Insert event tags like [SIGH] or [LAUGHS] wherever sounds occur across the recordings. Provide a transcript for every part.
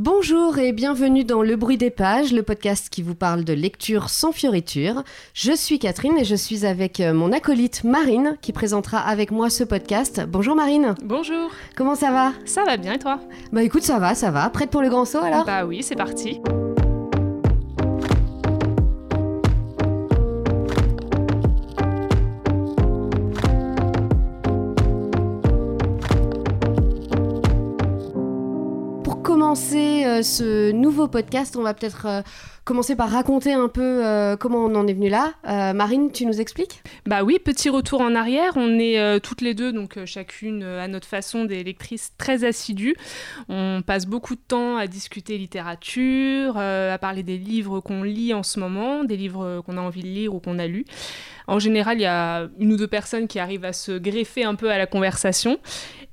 Bonjour et bienvenue dans Le Bruit des Pages, le podcast qui vous parle de lecture sans fioriture. Je suis Catherine et je suis avec euh, mon acolyte Marine qui présentera avec moi ce podcast. Bonjour Marine. Bonjour. Comment ça va? Ça va bien et toi? Bah écoute, ça va, ça va. Prête pour le grand saut alors? Bah oui, c'est parti. Commencer euh, ce nouveau podcast, on va peut-être euh, commencer par raconter un peu euh, comment on en est venu là. Marine, tu nous expliques? Bah oui, petit retour en arrière. On est toutes les deux, donc chacune à notre façon, des lectrices très assidues. On passe beaucoup de temps à discuter littérature, à parler des livres qu'on lit en ce moment, des livres qu'on a envie de lire ou qu'on a lus. En général, il y a une ou deux personnes qui arrivent à se greffer un peu à la conversation.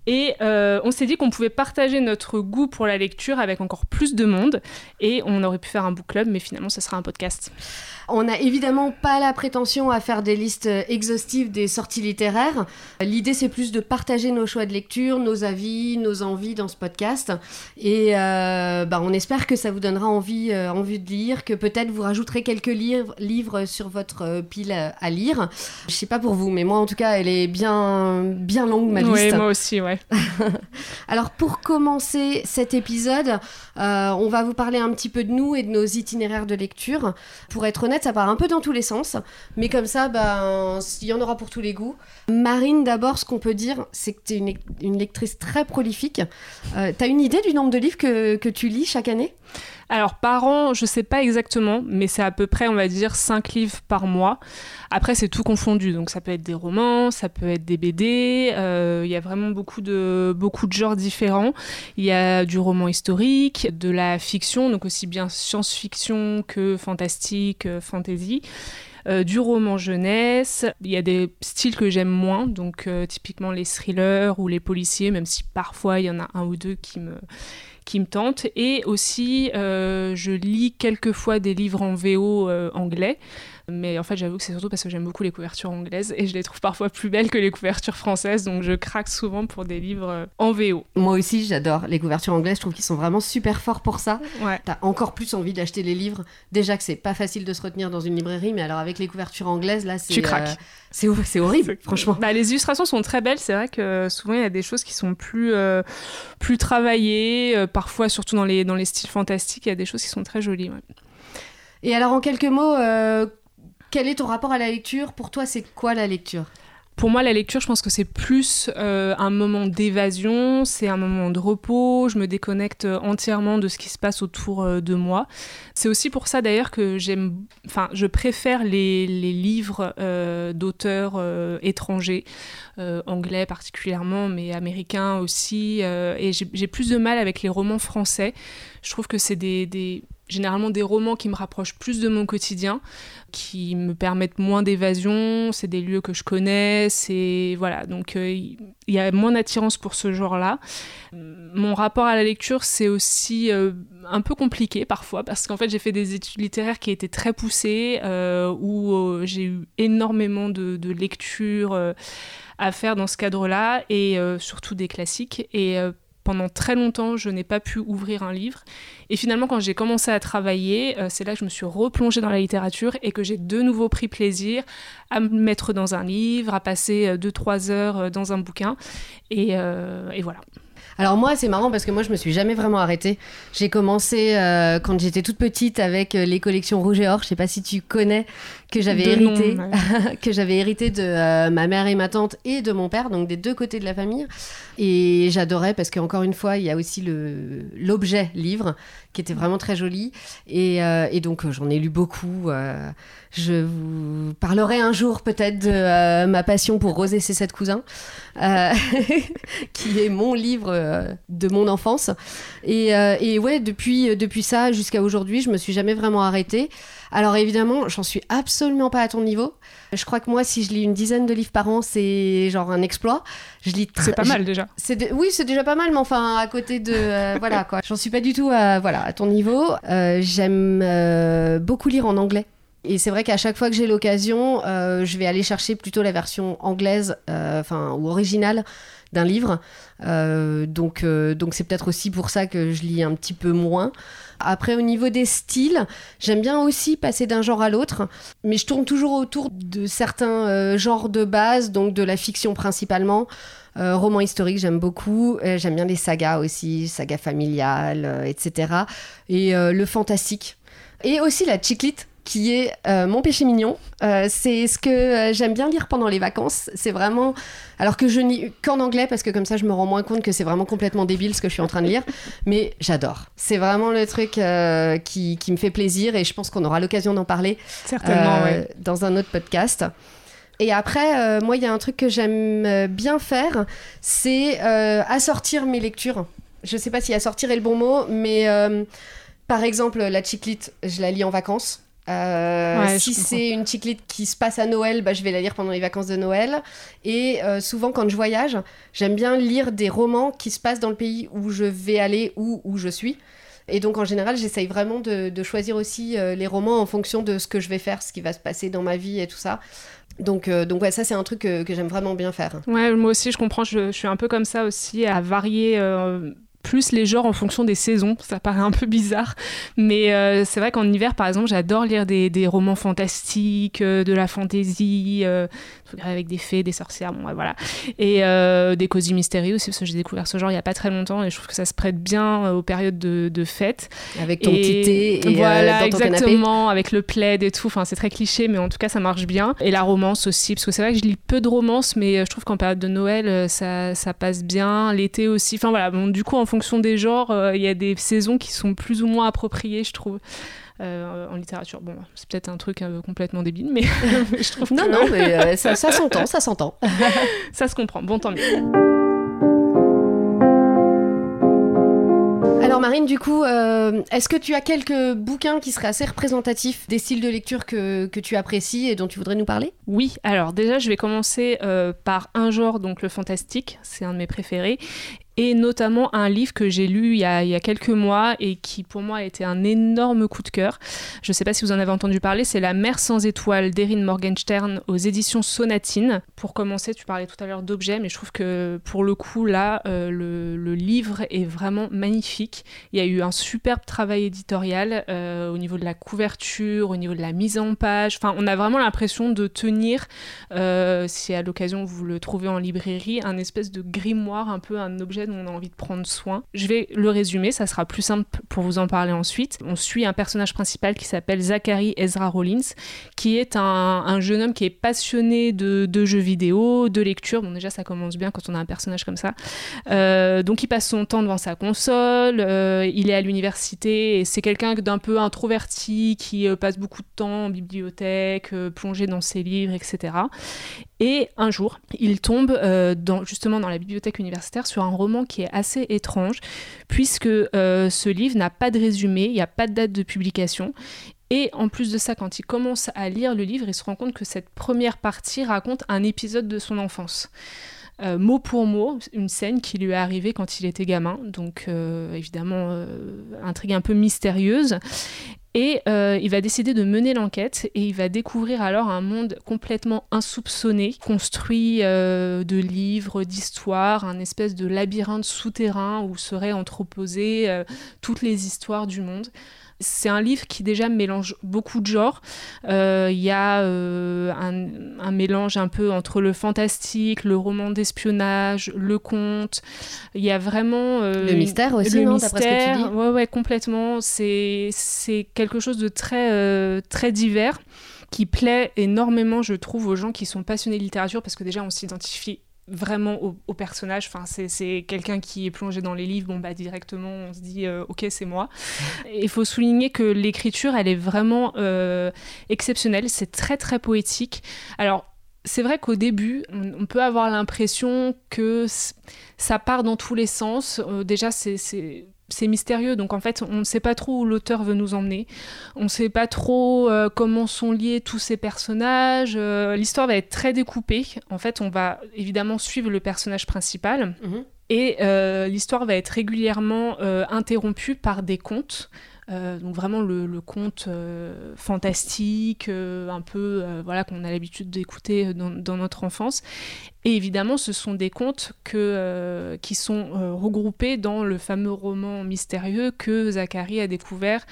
Et euh, on s'est dit qu'on pouvait partager notre goût pour la lecture avec encore plus de monde. Et on aurait pu faire un book club, mais finalement, ce sera un podcast. On n'a évidemment pas la prétention à faire des listes exhaustives des sorties littéraires. L'idée, c'est plus de partager nos choix de lecture, nos avis, nos envies dans ce podcast. Et euh, bah, on espère que ça vous donnera envie, euh, envie de lire, que peut-être vous rajouterez quelques livres, livres sur votre pile à, lire. Je sais pas pour vous, mais moi, en tout cas, elle est bien, bien longue, ma liste. Oui, moi aussi, ouais. [LAUGHS] Alors pour commencer cet épisode, euh, on va vous parler un petit peu de nous et de nos itinéraires de lecture. Pour être honnête, ça part un peu dans tous les sens, mais comme ça, ben, il y en aura pour tous les goûts. Marine, d'abord, ce qu'on peut dire, c'est que tu es une, lectrice très prolifique. Euh, tu as une idée du nombre de livres que, que tu lis chaque année? Alors par an, je sais pas exactement, mais c'est à peu près, on va dire, 5 livres par mois. Après, c'est tout confondu, donc ça peut être des romans, ça peut être des BD, euh, il y a vraiment beaucoup de, beaucoup de genres différents. Il y a du roman historique, de la fiction, donc aussi bien science-fiction que fantastique, euh, fantasy. Euh, du roman jeunesse. Il y a des styles que j'aime moins, donc typiquement les thrillers ou les policiers, même si parfois il y en a un ou deux qui me, qui me tente. Et aussi, euh, je lis quelquefois des livres en VO euh, anglais. Mais en fait, j'avoue que c'est surtout parce que j'aime beaucoup les couvertures anglaises et je les trouve parfois plus belles que les couvertures françaises. Donc je craque souvent pour des livres euh, en VO. Moi aussi, j'adore les couvertures anglaises. Je trouve qu'ils sont vraiment super forts pour ça. Ouais. T'as encore plus envie d'acheter les livres. Déjà que c'est pas facile de se retenir dans une librairie, mais alors avec les couvertures anglaises, là, c'est. Tu craques. c'est, c'est horrible, franchement. Bah, les illustrations sont très belles. C'est vrai que souvent, il y a des choses qui sont plus, plus travaillées. parfois, surtout dans les, dans les styles fantastiques, il y a des choses qui sont très jolies. Et alors, en quelques mots, quel est ton rapport à la lecture? Pour toi, c'est quoi la lecture? Pour moi, la lecture, je pense que c'est plus euh, un moment d'évasion, c'est un moment de repos, je me déconnecte entièrement de ce qui se passe autour euh, de moi. C'est aussi pour ça d'ailleurs que j'aime, enfin, je préfère les, livres euh, d'auteurs étrangers, anglais particulièrement, mais américains aussi, et j'ai plus de mal avec les romans français. Je trouve que c'est des généralement des romans qui me rapprochent plus de mon quotidien, qui me permettent moins d'évasion, c'est des lieux que je connais, c'est voilà, donc euh, il y a moins d'attirance pour ce genre-là. Mon rapport à la lecture, c'est aussi euh, un peu compliqué parfois parce qu'en fait, j'ai fait des études littéraires qui étaient très poussées euh, où j'ai eu énormément de, de lectures à faire dans ce cadre-là et surtout des classiques et pendant très longtemps, je n'ai pas pu ouvrir un livre. Et finalement, quand j'ai commencé à travailler, euh, c'est là que je me suis replongée dans la littérature et que j'ai de nouveau pris plaisir à me mettre dans un livre, à passer 2-3 euh, heures euh, dans un bouquin. Et, et voilà. Alors moi, c'est marrant parce que moi, je me suis jamais vraiment arrêtée. J'ai commencé quand j'étais toute petite avec les collections Rouge et Or. Je sais pas si tu connais que j'avais hérité, [LAUGHS] que j'avais hérité de ma mère et ma tante et de mon père, donc des deux côtés de la famille. Et j'adorais parce qu'encore une fois, il y a aussi l'objet livre qui était vraiment très joli. Et, euh, et donc, j'en ai lu beaucoup. Euh, je vous parlerai un jour peut-être de euh, ma passion pour Rosé ses sept cousins, [LAUGHS] qui est mon livre de mon enfance. Et, et ouais, depuis, depuis ça jusqu'à aujourd'hui, je me suis jamais vraiment arrêtée. Alors évidemment, j'en suis absolument pas à ton niveau. Je crois que moi, si je lis une dizaine de livres par an, c'est genre un exploit. Je lis. C'est pas mal déjà. Oui, c'est déjà pas mal, mais enfin à côté de euh, [LAUGHS] voilà quoi. J'en suis pas du tout à voilà à ton niveau. Euh, j'aime euh, beaucoup lire en anglais. Et c'est vrai qu'à chaque fois que j'ai l'occasion, je vais aller chercher plutôt la version anglaise, enfin ou originale d'un livre. donc donc c'est peut-être aussi pour ça que je lis un petit peu moins. Après, au niveau des styles, j'aime bien aussi passer d'un genre à l'autre, mais je tourne toujours autour de certains euh, genres de base, donc de la fiction principalement. Euh, roman historique, j'aime beaucoup. Euh, j'aime bien les sagas aussi, sagas familiales, etc. Et le fantastique. Et aussi la chiclite qui est euh, Mon péché mignon. Euh, c'est ce que euh, j'aime bien lire pendant les vacances. C'est vraiment. Alors que je lis qu'en anglais, parce que comme ça, je me rends moins compte que c'est vraiment complètement débile ce que je suis en train de lire. [LAUGHS] Mais j'adore. C'est vraiment le truc qui, qui, me fait plaisir et je pense qu'on aura l'occasion d'en parler. Certainement, Dans un autre podcast. Et après, moi, il y a un truc que j'aime bien faire, c'est assortir mes lectures. Je sais pas si assortir est le bon mot, mais par exemple, la chiclite, je la lis en vacances. Euh, si c'est une chiclite qui se passe à Noël, bah, je vais la lire pendant les vacances de Noël. Et euh, souvent, quand je voyage, j'aime bien lire des romans qui se passent dans le pays où je vais aller ou où je suis. Et donc, en général, j'essaye vraiment de, choisir aussi euh, les romans en fonction de ce que je vais faire, ce qui va se passer dans ma vie et tout ça. Donc, donc ouais, ça, c'est un truc que, que j'aime vraiment bien faire. Ouais, moi aussi, je comprends. Je, je, suis un peu comme ça aussi, à varier plus les genres en fonction des saisons. Ça paraît un peu bizarre, mais euh, c'est vrai qu'en hiver, par exemple, j'adore lire des, romans fantastiques, euh, de la fantaisie, euh, avec des fées, des sorcières, bon, voilà, et des cosy mystérieux aussi, parce que j'ai découvert ce genre il n'y a pas très longtemps et je trouve que ça se prête bien aux périodes de, de fête. Avec ton petit thé et voilà, dans ton exactement, avec le plaid et tout. Enfin, c'est très cliché, mais en tout cas, ça marche bien. Et la romance aussi, parce que c'est vrai que je lis peu de romances, mais je trouve qu'en période de Noël, ça, ça passe bien. L'été aussi. Enfin voilà, bon, du coup, en fonction des genres, euh, il y a des saisons qui sont plus ou moins appropriées, je trouve. Euh, en littérature. Bon, c'est peut-être un truc euh, complètement débile, mais [LAUGHS] je trouve non, non, mais ça, ça s'entend, ça s'entend. [LAUGHS] ça se comprend. Bon, tant mieux. Alors Marine, du coup, est-ce que tu as quelques bouquins qui seraient assez représentatifs des styles de lecture que, que tu apprécies et dont tu voudrais nous parler? Oui, alors déjà je vais commencer par un genre, donc le fantastique, c'est un de mes préférés, et notamment un livre que j'ai lu il y, a, quelques mois et qui pour moi a été un énorme coup de cœur. Je ne sais pas si vous en avez entendu parler, c'est La mer sans étoiles d'Erin Morgenstern aux éditions Sonatine. Pour commencer, tu parlais tout à l'heure d'objets, mais je trouve que pour le coup, là, euh, le, livre est vraiment magnifique. Il y a eu un superbe travail éditorial euh, au niveau de la couverture, au niveau de la mise en page. Enfin, on a vraiment l'impression de tenir, euh, si à l'occasion vous le trouvez en librairie, un espèce de grimoire, un peu un objet on a envie de prendre soin. Je vais le résumer, ça sera plus simple pour vous en parler ensuite. On suit un personnage principal qui s'appelle Zachary Ezra Rollins, qui est un, jeune homme qui est passionné de, jeux vidéo, de lecture. Bon, déjà, ça commence bien quand on a un personnage comme ça. Euh, donc, il passe son temps devant sa console, euh, il est à l'université et c'est quelqu'un d'un peu introverti qui euh, passe beaucoup de temps en bibliothèque, plongé dans ses livres, etc. Et un jour, il tombe euh, dans, justement dans la bibliothèque universitaire sur un roman qui est assez étrange, puisque euh, ce livre n'a pas de résumé, il n'y a pas de date de publication. Et en plus de ça, quand il commence à lire le livre, il se rend compte que cette première partie raconte un épisode de son enfance. Euh, mot pour mot, une scène qui lui est arrivée quand il était gamin, donc évidemment intrigue un peu mystérieuse. Et euh, il va décider de mener l'enquête et il va découvrir alors un monde complètement insoupçonné, construit euh, de livres, d'histoires, un espèce de labyrinthe souterrain où seraient entreposées euh, toutes les histoires du monde. C'est un livre qui déjà mélange beaucoup de genres. Euh, il y a euh, un, mélange un peu entre le fantastique, le roman d'espionnage, le conte. Il y a vraiment... Euh, le mystère aussi, le mystère. Que tu dis. Ouais, ouais, complètement. C'est quelque chose de très, très divers qui plaît énormément, je trouve, aux gens qui sont passionnés de littérature, parce que déjà, on s'identifie vraiment au, personnage. Enfin, c'est quelqu'un qui est plongé dans les livres. Bon, bah directement, on se dit, euh, ok, c'est moi. Il faut souligner que l'écriture, elle est vraiment euh, exceptionnelle. C'est très, très poétique. Alors, c'est vrai qu'au début, on, peut avoir l'impression que ça part dans tous les sens. Euh, déjà, c'est c'est mystérieux, donc en fait on ne sait pas trop où l'auteur veut nous emmener, on ne sait pas trop euh, comment sont liés tous ces personnages, euh, l'histoire va être très découpée, en fait on va évidemment suivre le personnage principal, mhm. Et l'histoire va être régulièrement interrompue par des contes. euh, donc vraiment le, conte euh, fantastique, euh, un peu voilà qu'on a l'habitude d'écouter dans, notre enfance. Et évidemment, ce sont des contes que, qui sont regroupés dans le fameux roman mystérieux que Zachary a découvert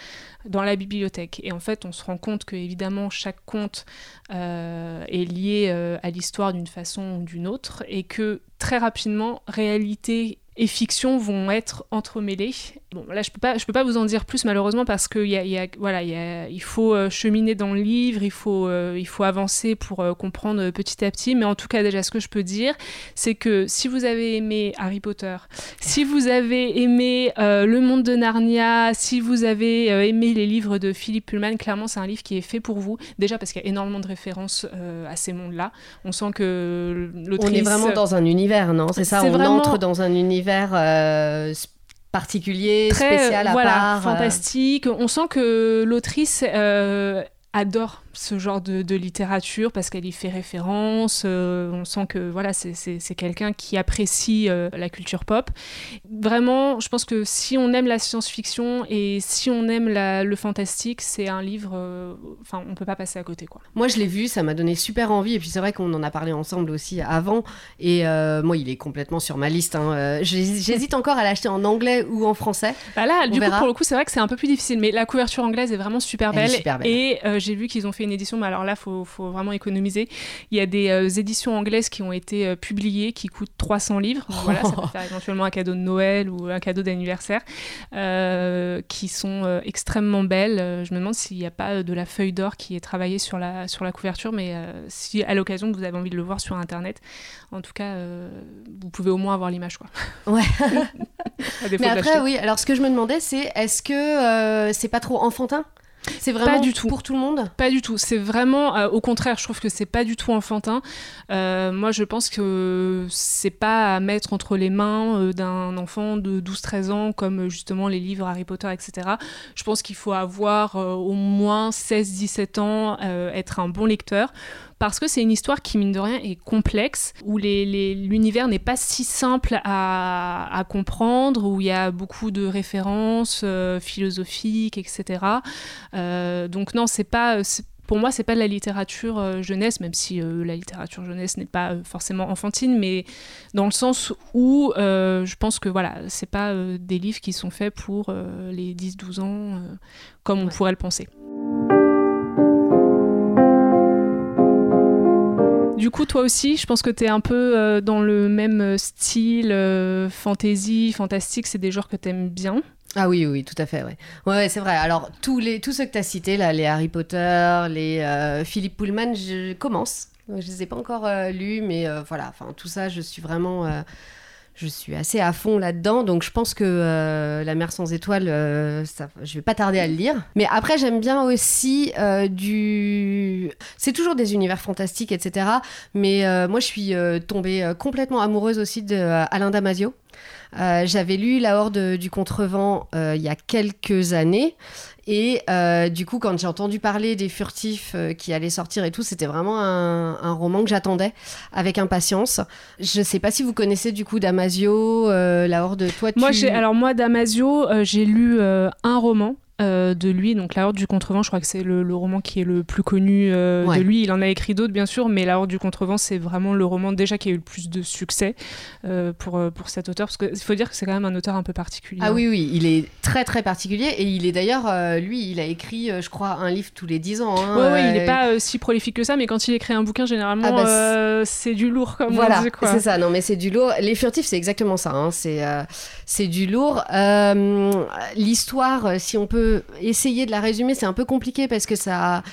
dans la bibliothèque. Et en fait, on se rend compte que évidemment chaque conte est lié à l'histoire d'une façon ou d'une autre, et que très rapidement, réalité et fiction vont être entremêlés. Bon, là, je peux pas, je peux pas vous en dire plus malheureusement parce que y a, y a, voilà, y a, il faut euh, cheminer dans le livre, il faut, euh, il faut avancer pour euh, comprendre petit à petit. Mais en tout cas, déjà, ce que je peux dire, c'est que si vous avez aimé Harry Potter, si vous avez aimé Le Monde de Narnia, si vous avez aimé les livres de Philippe Pullman, clairement, c'est un livre qui est fait pour vous. Déjà parce qu'il y a énormément de références à ces mondes-là. On sent que l'autrice... On est vraiment dans un univers, non? C'est ça, on entre dans un univers euh, particulier, Très, spécial, à voilà, part. Euh. fantastique. On sent que l'autrice euh, adore ce genre de, littérature parce qu'elle y fait référence. Euh, on sent que voilà, c'est quelqu'un qui apprécie euh, la culture pop. Vraiment, je pense que si on aime la science-fiction et si on aime le fantastique, c'est un livre. Euh, enfin, on peut pas passer à côté, quoi. Moi, je l'ai vu, ça m'a donné super envie. Et puis c'est vrai qu'on en a parlé ensemble aussi avant. Et moi, il est complètement sur ma liste. Hein. J'hésite encore à l'acheter en anglais ou en français. Bah là, du coup, pour le coup, c'est vrai que c'est un peu plus difficile. Mais la couverture anglaise est vraiment super belle. Super belle. Et j'ai vu qu'ils ont fait une édition, mais alors là, il faut, faut, vraiment économiser. Il y a des euh, éditions anglaises qui ont été euh, publiées qui coûtent 300 livres. voilà, ça peut [LAUGHS] faire éventuellement un cadeau de Noël ou un cadeau d'anniversaire, euh, qui sont extrêmement belles. Je me demande s'il n'y a pas de la feuille d'or qui est travaillée sur la, sur la couverture, mais si à l'occasion vous avez envie de le voir sur Internet, en tout cas, vous pouvez au moins avoir l'image. Quoi. Ouais. [LAUGHS] [LAUGHS] mais après, oui, alors ce que je me demandais, c'est est-ce que c'est pas trop enfantin? C'est vraiment du tout. pour tout le monde? Pas du tout. C'est vraiment, euh, au contraire, je trouve que c'est pas du tout enfantin. Euh, moi, je pense que c'est pas à mettre entre les mains euh, d'un enfant de 12-13 ans, comme justement les livres Harry Potter, etc. Je pense qu'il faut avoir au moins 16-17 ans, être un bon lecteur parce que c'est une histoire qui, mine de rien, est complexe, où l'univers n'est pas si simple à, comprendre, où il y a beaucoup de références euh, philosophiques, etc. Euh, donc non, c'est pas pour moi, c'est pas de la littérature euh, jeunesse, même si la littérature jeunesse n'est pas forcément enfantine, mais dans le sens où je pense que voilà, c'est pas des livres qui sont faits pour les 10-12 ans, comme on pourrait le penser. Du coup, toi aussi, je pense que tu es un peu euh, dans le même euh, style, euh, fantasy, fantastique, c'est des genres que tu aimes bien. Ah oui, oui, tout à fait, ouais. Ouais, c'est vrai. Alors, tous, les, tous ceux que tu as cités, là, les Harry Potter, les Philippe Pullman, je commence. Je ne les ai pas encore lus, mais voilà, enfin, tout ça, je suis vraiment je suis assez à fond là-dedans, donc je pense que euh, La mer sans étoiles, euh, ça, je vais pas tarder à le lire. Mais après, j'aime bien aussi euh, du. C'est toujours des univers fantastiques, etc. Mais moi, je suis tombée complètement amoureuse aussi de Alain Damasio. J'avais lu La Horde du Contrevent il y a quelques années. Et euh, du coup, quand j'ai entendu parler des furtifs euh, qui allaient sortir et tout, c'était vraiment un, roman que j'attendais avec impatience. Je sais pas si vous connaissez du coup Damasio, euh, La Horde. Toi, moi, alors moi Damasio, j'ai lu un roman euh, de lui, donc La Horde du Contrevent, je crois que c'est le, roman qui est le plus connu euh, de lui. Il en a écrit d'autres, bien sûr, mais La Horde du Contrevent, c'est vraiment le roman déjà qui a eu le plus de succès euh, pour, pour cet auteur, parce qu'il faut dire que c'est quand même un auteur un peu particulier. Ah oui, oui, il est très très particulier, et il est d'ailleurs, lui, il a écrit, je crois, un livre tous les dix ans. Hein, oui, il n'est pas si prolifique que ça, mais quand il écrit un bouquin, généralement, ah bah, c'est du lourd, comme voilà, on dit. C'est ça, non, mais c'est du lourd. Les furtifs, c'est exactement ça, hein, c'est du lourd. L'histoire, si on peut essayer de la résumer, c'est un peu compliqué parce que ça.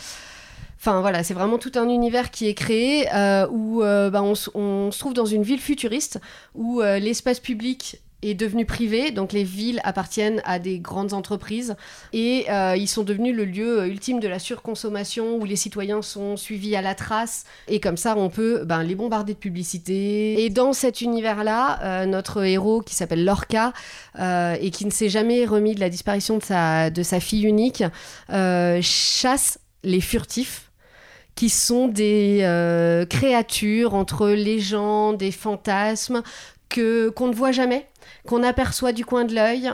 Enfin voilà, c'est vraiment tout un univers qui est créé euh, où euh, bah, on, se trouve dans une ville futuriste où euh, l'espace public est devenu privé, donc les villes appartiennent à des grandes entreprises. Et ils sont devenus le lieu ultime de la surconsommation où les citoyens sont suivis à la trace. Et comme ça on peut ben, les bombarder de publicité. Et dans cet univers-là, notre héros qui s'appelle Lorca et qui ne s'est jamais remis de la disparition de sa, de sa fille unique chasse les furtifs qui sont des créatures entre légendes et fantasmes que qu'on ne voit jamais, qu'on aperçoit du coin de l'œil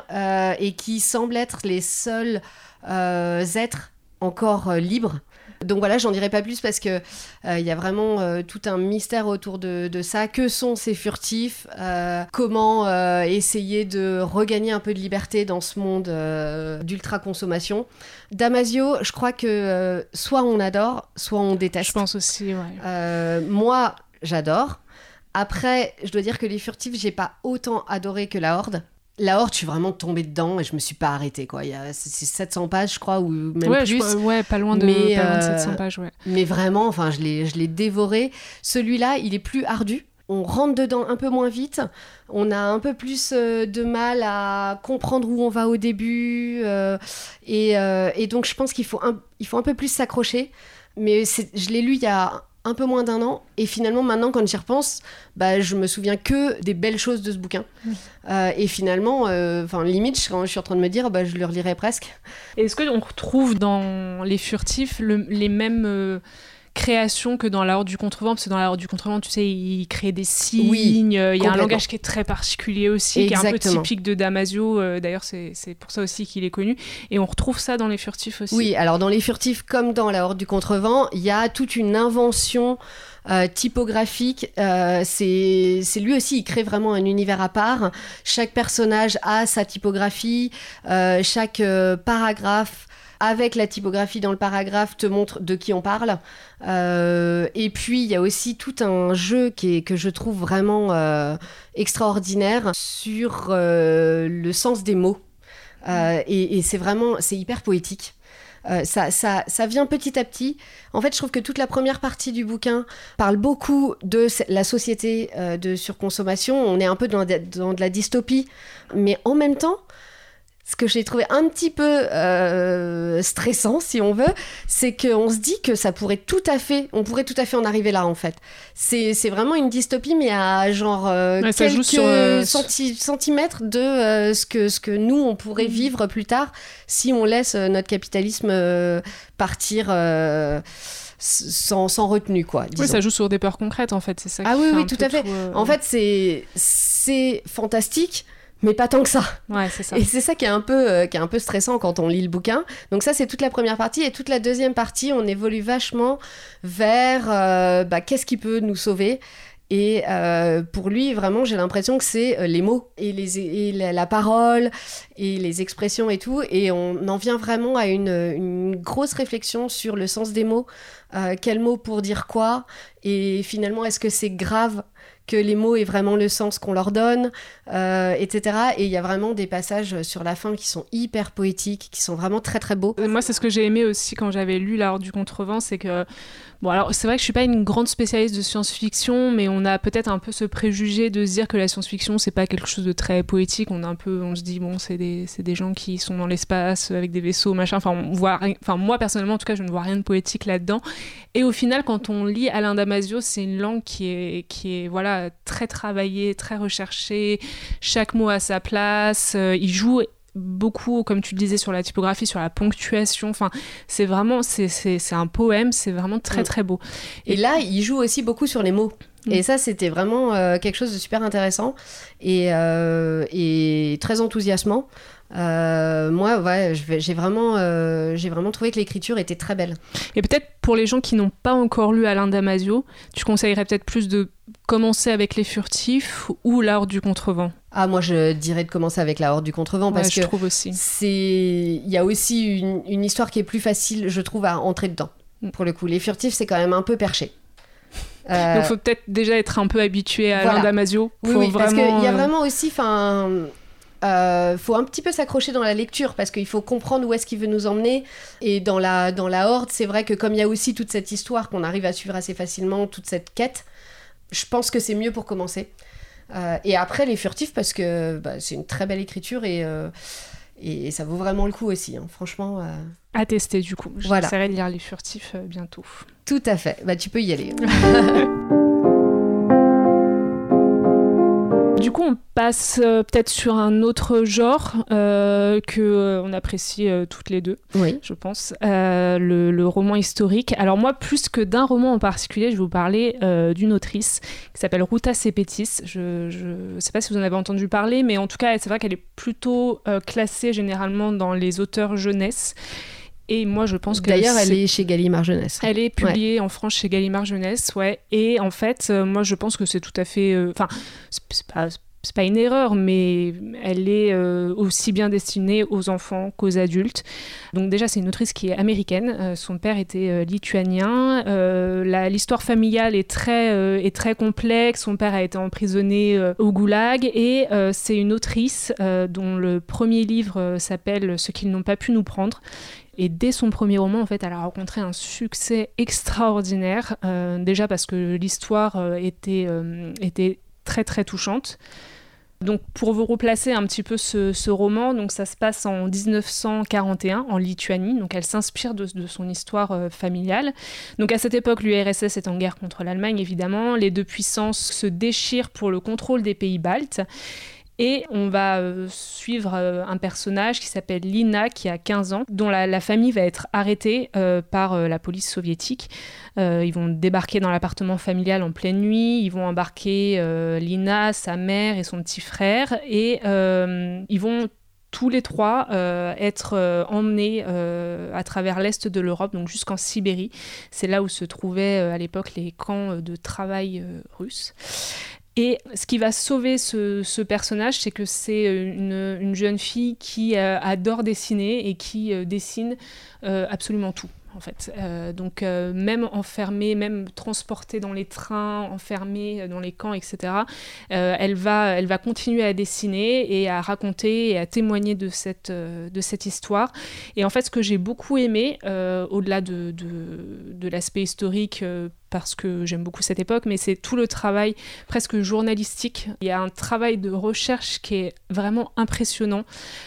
et qui semblent être les seuls êtres encore libres donc voilà, j'en dirai pas plus parce que il y a vraiment tout un mystère autour de, ça. Que sont ces furtifs? Comment essayer de regagner un peu de liberté dans ce monde d'ultra consommation Damasio, je crois que soit on adore, soit on déteste. Je pense aussi, ouais. moi, j'adore. Après, je dois dire que les furtifs, j'ai pas autant adoré que la Horde. La Horde, je suis vraiment tombée dedans et je me suis pas arrêtée. Quoi. Il y a, c'est 700 pages, je crois, ou même plus. ouais, pas loin de, mais, 700 euh, pages. Ouais. Mais vraiment, enfin, je l'ai, je l'ai dévoré. Celui-là, il est plus ardu. On rentre dedans un peu moins vite. On a un peu plus euh, de mal à comprendre où on va au début. Euh, et, et, donc, je pense qu'il faut un, il faut un peu plus s'accrocher. Mais je l'ai lu il y a un peu moins d'un an. Et finalement, maintenant, quand j'y repense, bah, je me souviens que des belles choses de ce bouquin. Euh, et finalement, euh, enfin, limite, je, je suis en train de me dire, bah, je le relirai presque. Est-ce qu'on retrouve dans Les Furtifs les mêmes. Création que dans la Horde du Contrevent, parce que dans la Horde du Contrevent, tu sais, il crée des signes, il y a un langage qui est très particulier aussi, qui est un peu typique de Damasio, euh, d'ailleurs c'est pour ça aussi qu'il est connu, et on retrouve ça dans les furtifs aussi. Oui, alors dans les furtifs comme dans la Horde du Contrevent, il y a toute une invention euh, typographique. Euh, c'est lui aussi, il crée vraiment un univers à part. Chaque personnage a sa typographie, chaque paragraphe avec la typographie dans le paragraphe te montre de qui on parle. Euh, et puis il y a aussi tout un jeu qui est, que je trouve vraiment euh, extraordinaire sur euh, le sens des mots. et, c'est vraiment, c'est hyper poétique. Ça, ça, ça, vient petit à petit. En fait, je trouve que toute la première partie du bouquin parle beaucoup de la société de surconsommation. On est un peu dans, dans de la dystopie, mais en même temps, ce que j'ai trouvé un petit peu euh, stressant, si on veut, c'est qu'on se dit que ça pourrait tout à fait, on pourrait tout à fait en arriver là, en fait. C'est vraiment une dystopie, mais à genre euh, quelques sur, euh, centimètres de ce, que, ce que nous, on pourrait mm. vivre plus tard si on laisse notre capitalisme partir sans, sans, retenue, quoi. Oui, ça joue sur des peurs concrètes, en fait, c'est ça. Ah oui, oui, tout à fait. En fait, c'est fantastique mais pas tant que ça. Ouais, c'est ça. Et c'est ça qui est, un peu, euh, qui est un peu stressant quand on lit le bouquin. Donc ça, c'est toute la première partie. Et toute la deuxième partie, on évolue vachement vers euh, bah, qu'est-ce qui peut nous sauver. Et euh, pour lui, vraiment, j'ai l'impression que c'est les mots et, les, et la, parole et les expressions et tout. Et on en vient vraiment à une, une grosse réflexion sur le sens des mots. Quel mot pour dire quoi? Et finalement, est-ce que c'est grave que les mots aient vraiment le sens qu'on leur donne, euh, etc. Et il y a vraiment des passages sur la fin qui sont hyper poétiques, qui sont vraiment très très beaux. Moi, c'est ce que j'ai aimé aussi quand j'avais lu La Horde du Contrevent, c'est que Bon, alors c'est vrai que je suis pas une grande spécialiste de science-fiction, mais on a peut-être un peu ce préjugé de se dire que la science-fiction c'est pas quelque chose de très poétique. On a un peu, on se dit bon, c'est des, des, gens qui sont dans l'espace avec des vaisseaux, machin. Enfin moi personnellement en tout cas, je ne vois rien de poétique là-dedans. Et au final, quand on lit Alain Damasio, c'est une langue qui est, qui est voilà très travaillée, très recherchée. Chaque mot a sa place. Euh, il joue beaucoup, comme tu le disais, sur la typographie, sur la ponctuation. Enfin, c'est vraiment, c'est un poème, c'est vraiment très mm. très beau. Et, là, il joue aussi beaucoup sur les mots. Mm. Et ça, c'était vraiment euh, quelque chose de super intéressant et, euh, et très enthousiasmant. Euh, moi, ouais, j'ai vraiment, j'ai vraiment trouvé que l'écriture était très belle. Et peut-être pour les gens qui n'ont pas encore lu Alain Damasio, tu conseillerais peut-être plus de commencer avec Les Furtifs ou L'Art du Contrevent? Ah, moi, je dirais de commencer avec la Horde du Contrevent parce je que trouve aussi. c'est, il y a aussi une, histoire qui est plus facile, je trouve, à entrer dedans. Mm. Pour le coup, les furtifs, c'est quand même un peu perché. [LAUGHS] Euh... Donc, faut peut-être déjà être un peu habitué à voilà. Damasio. Oui, oui parce qu'il y a euh, vraiment aussi, enfin. Euh, faut un petit peu s'accrocher dans la lecture parce qu'il faut comprendre où est-ce qu'il veut nous emmener. Et dans la, dans la Horde, c'est vrai que comme il y a aussi toute cette histoire qu'on arrive à suivre assez facilement, toute cette quête, je pense que c'est mieux pour commencer. Euh, et après, les furtifs, parce que bah, c'est une très belle écriture et, euh, et, ça vaut vraiment le coup aussi. Hein. Franchement. Euh... À tester, du coup. J'essaierai de lire les furtifs euh, bientôt. Tout à fait. Bah, tu peux y aller. [LAUGHS] du coup, on passe peut-être sur un autre genre que on apprécie toutes les deux, oui. je pense, le, roman historique. Alors moi, plus que d'un roman en particulier, je vais vous parler d'une autrice qui s'appelle Ruta Sepetis. Je ne sais pas si vous en avez entendu parler, mais en tout cas, c'est vrai qu'elle est plutôt classée généralement dans les auteurs jeunesse. Et moi, je pense que. D'ailleurs, elle est chez Gallimard Jeunesse. Elle est publiée en France chez Gallimard Jeunesse, ouais. Et en fait, euh, moi, je pense que c'est tout à fait. Euh, enfin, c'est pas. C'est pas une erreur, mais elle est euh, aussi bien destinée aux enfants qu'aux adultes. Donc déjà, c'est une autrice qui est américaine. son père était lituanien. L'histoire familiale est très, est très complexe. Son père a été emprisonné au goulag. Et c'est une autrice dont le premier livre s'appelle Ce qu'ils n'ont pas pu nous prendre et dès son premier roman, en fait, elle a rencontré un succès extraordinaire. Euh, déjà parce que l'histoire euh, était, euh, était très très touchante. Donc pour vous replacer un petit peu ce, roman, donc ça se passe en 1941 en Lituanie, donc elle s'inspire de, de, son histoire familiale. Donc à cette époque, l'URSS est en guerre contre l'Allemagne évidemment, les deux puissances se déchirent pour le contrôle des pays baltes et on va euh, suivre euh, un personnage qui s'appelle Lina, qui a 15 ans, dont la, famille va être arrêtée euh, par la police soviétique. ils vont débarquer dans l'appartement familial en pleine nuit, ils vont embarquer Lina, sa mère et son petit frère, et ils vont tous les trois être emmenés à travers l'est de l'Europe, donc jusqu'en Sibérie. C'est là où se trouvaient à l'époque les camps de travail russes. Et ce qui va sauver ce, personnage, c'est que c'est une, une, jeune fille qui euh, adore dessiner et qui euh, dessine euh, absolument tout en fait. Euh, donc euh, même enfermée, même transportée dans les trains, enfermée euh, dans les camps, etc., elle, va, elle va continuer à dessiner et à raconter et à témoigner de cette, de cette histoire. Et en fait, ce que j'ai beaucoup aimé, au-delà de, de, de l'aspect historique, parce que j'aime beaucoup cette époque, mais c'est tout le travail presque journalistique. Il y a un travail de recherche qui est vraiment impressionnant.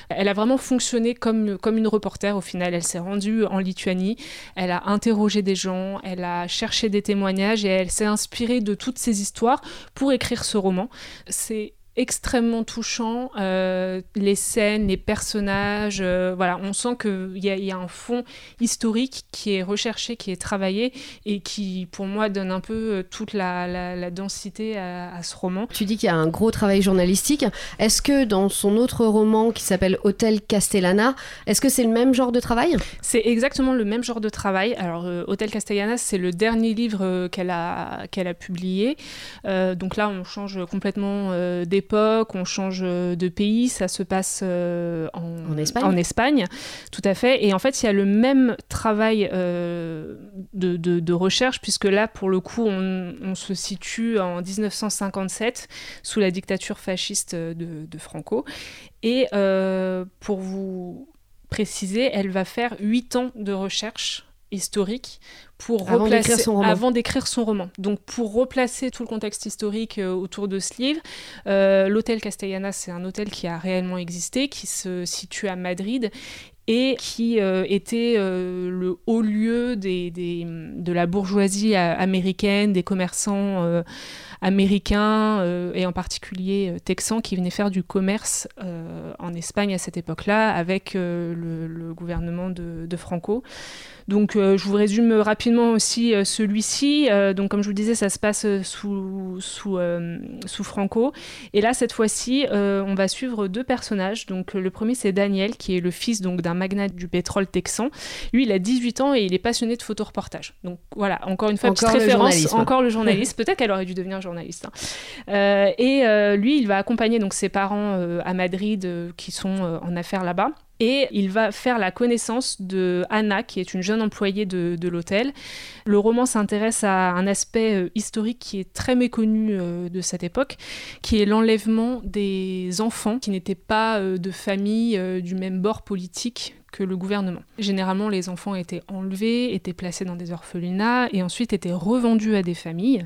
Elle a vraiment fonctionné comme, comme une reporter au final. Elle s'est rendue en Lituanie, elle a interrogé des gens, elle a cherché des témoignages et elle s'est inspirée de toutes ces histoires pour écrire ce roman. C'est extrêmement touchant. Euh, les scènes, les personnages, euh, voilà, on sent qu'il y, y, a un fond historique qui est recherché, qui est travaillé et qui, pour moi, donne un peu euh, toute la, la, densité à, ce roman. Tu dis qu'il y a un gros travail journalistique. Est-ce que dans son autre roman qui s'appelle Hôtel Castellana, est-ce que c'est le même genre de travail? C'est exactement le même genre de travail. Alors, Hôtel Castellana, c'est le dernier livre qu'elle a, qu'elle a publié. donc là, on change complètement des on change de pays, ça se passe euh, en, Espagne. tout à fait. Et en fait, il y a le même travail euh, de, recherche, puisque là, pour le coup, on, se situe en 1957, sous la dictature fasciste de, Franco. Et euh, pour vous préciser, elle va faire huit ans de recherche historique pour avant d'écrire son roman. avant d'écrire son roman. Donc pour replacer tout le contexte historique euh, autour de ce livre, euh, l'hôtel Castellana, c'est un hôtel qui a réellement existé, qui se situe à Madrid et qui euh, était le haut lieu des, des, de la bourgeoisie américaine, des commerçants américains et en particulier texans qui venaient faire du commerce en Espagne à cette époque-là avec le, gouvernement de, de Franco. Donc euh, je vous résume rapidement aussi euh, celui-ci. Euh, donc comme je vous disais, ça se passe sous, sous, sous Franco. Et là, cette fois-ci, on va suivre deux personnages. Donc le premier, c'est Daniel, qui est le fils donc d'un magnat du pétrole texan. Lui, il a 18 ans et il est passionné de photoreportage. Donc voilà, encore une fois, encore petite référence. Encore le journaliste. [LAUGHS] Peut-être qu'elle aurait dû devenir journaliste. Hein. et lui, il va accompagner donc ses parents à Madrid qui sont en affaires là-bas et il va faire la connaissance de Anna, qui est une jeune employée de, l'hôtel. Le roman s'intéresse à un aspect euh, historique qui est très méconnu euh, de cette époque, qui est l'enlèvement des enfants qui n'étaient pas euh, de famille du même bord politique que le gouvernement. Généralement, les enfants étaient enlevés, étaient placés dans des orphelinats et ensuite étaient revendus à des familles.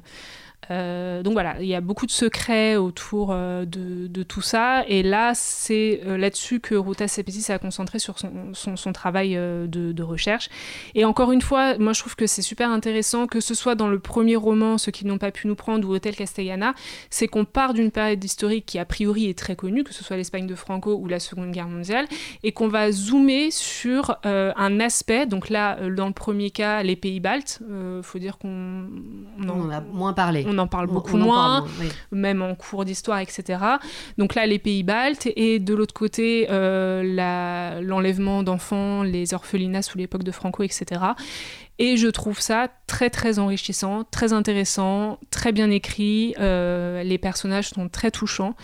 Euh, donc voilà, il y a beaucoup de secrets autour euh, de, tout ça. Et là, c'est euh, là-dessus que Ruta Sepeti s'est concentré sur son, travail de, recherche. Et encore une fois, moi je trouve que c'est super intéressant, que ce soit dans le premier roman, Ceux qui n'ont pas pu nous prendre, ou Hôtel Castellana, c'est qu'on part d'une période historique qui a priori est très connue, que ce soit l'Espagne de Franco ou la Seconde Guerre mondiale, et qu'on va zoomer sur un aspect. Donc là, dans le premier cas, les pays baltes, il faut dire qu'on en, a moins parlé en parle beaucoup moins, même en cours d'histoire, etc. Donc là, les pays baltes, et de l'autre côté, euh, l'enlèvement d'enfants, les orphelinats sous l'époque de Franco, etc. Et je trouve ça très très enrichissant, très intéressant, très bien écrit. Euh, les personnages sont très touchants.